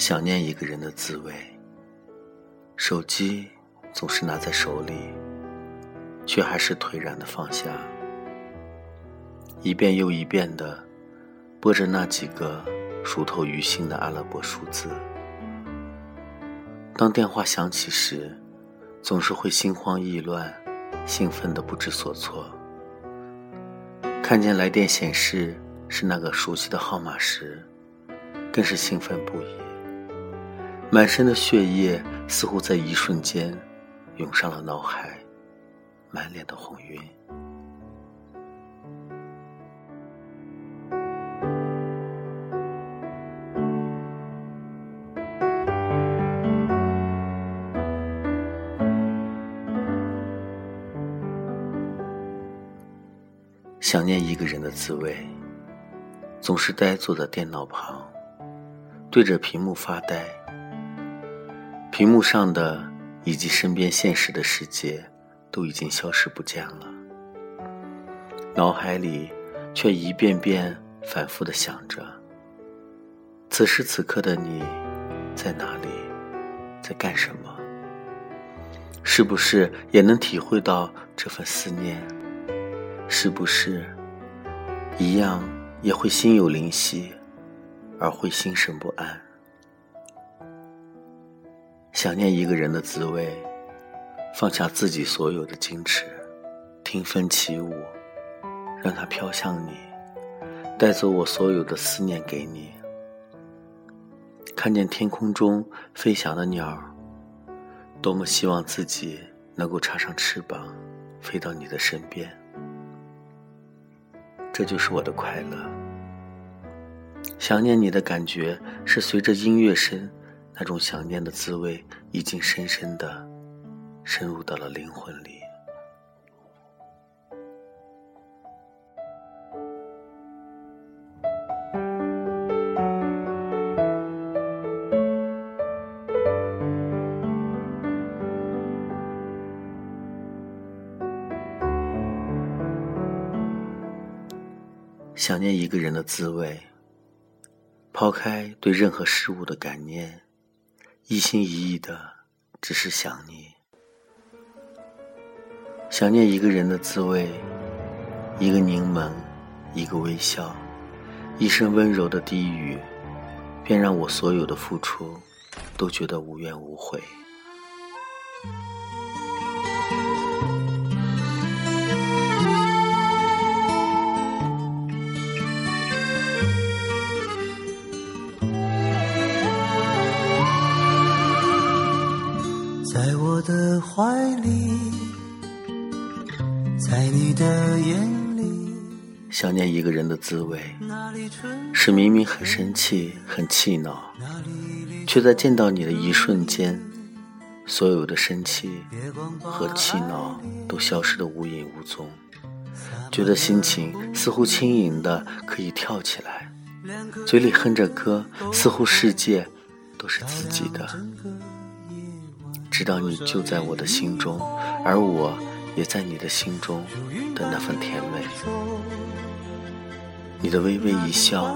想念一个人的滋味。手机总是拿在手里，却还是颓然的放下。一遍又一遍的拨着那几个熟透于心的阿拉伯数字。当电话响起时，总是会心慌意乱，兴奋的不知所措。看见来电显示是那个熟悉的号码时，更是兴奋不已。满身的血液似乎在一瞬间涌上了脑海，满脸的红晕。想念一个人的滋味，总是呆坐在电脑旁，对着屏幕发呆。屏幕上的以及身边现实的世界都已经消失不见了，脑海里却一遍遍反复的想着：此时此刻的你在哪里，在干什么？是不是也能体会到这份思念？是不是一样也会心有灵犀，而会心神不安？想念一个人的滋味，放下自己所有的矜持，听风起舞，让它飘向你，带走我所有的思念给你。看见天空中飞翔的鸟，多么希望自己能够插上翅膀，飞到你的身边。这就是我的快乐。想念你的感觉是随着音乐声。那种想念的滋味，已经深深的深入到了灵魂里。想念一个人的滋味，抛开对任何事物的感念。一心一意的，只是想你，想念一个人的滋味，一个柠檬，一个微笑，一声温柔的低语，便让我所有的付出都觉得无怨无悔。在你的眼里，想念一个人的滋味，是明明很生气、很气恼，却在见到你的一瞬间，所有的生气和气恼都消失的无影无踪，觉得心情似乎轻盈的可以跳起来，嘴里哼着歌，似乎世界都是自己的。知道你就在我的心中，而我也在你的心中的那份甜美。你的微微一笑，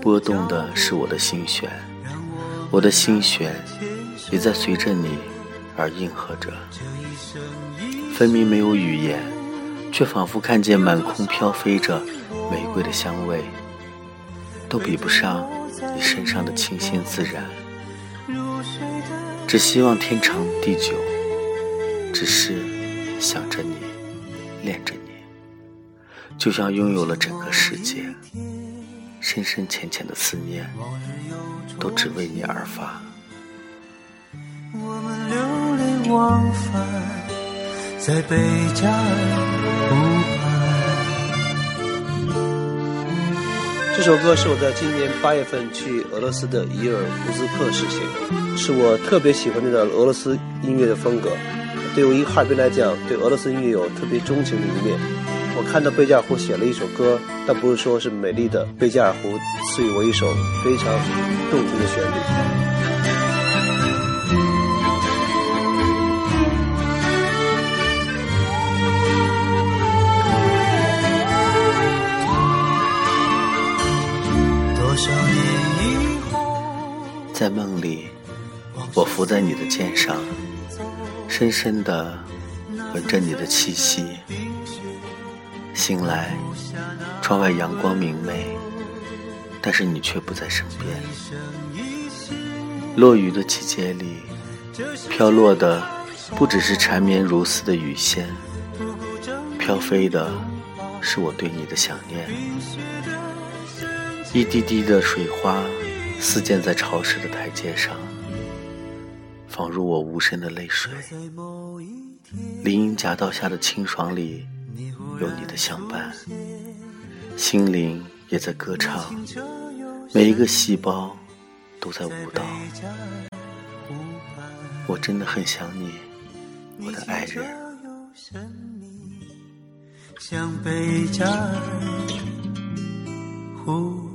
拨动的是我的心弦，我的心弦也在随着你而应和着。分明没有语言，却仿佛看见满空飘飞着玫瑰的香味，都比不上你身上的清新自然。只希望天长地久，只是想着你，恋着你，就像拥有了整个世界。深深浅浅的思念，都只为你而发。我们流连忘返在贝加尔湖畔。这首歌是我在今年八月份去俄罗斯的伊尔库斯克时写的。是我特别喜欢的俄罗斯音乐的风格。对于一个哈尔滨来讲，对俄罗斯音乐有特别钟情的一面。我看到贝加尔湖写了一首歌，但不是说是美丽的贝加尔湖赐予我一首非常动听的旋律。在梦里，我伏在你的肩上，深深的闻着你的气息。醒来，窗外阳光明媚，但是你却不在身边。落雨的季节里，飘落的不只是缠绵如丝的雨线，飘飞的是我对你的想念。一滴滴的水花四溅在潮湿的台阶上，仿如我无声的泪水。林荫夹道下的清爽里，有你的相伴，心灵也在歌唱，每一个细胞都在舞蹈。我真的很想你，我的爱人。像贝加尔湖。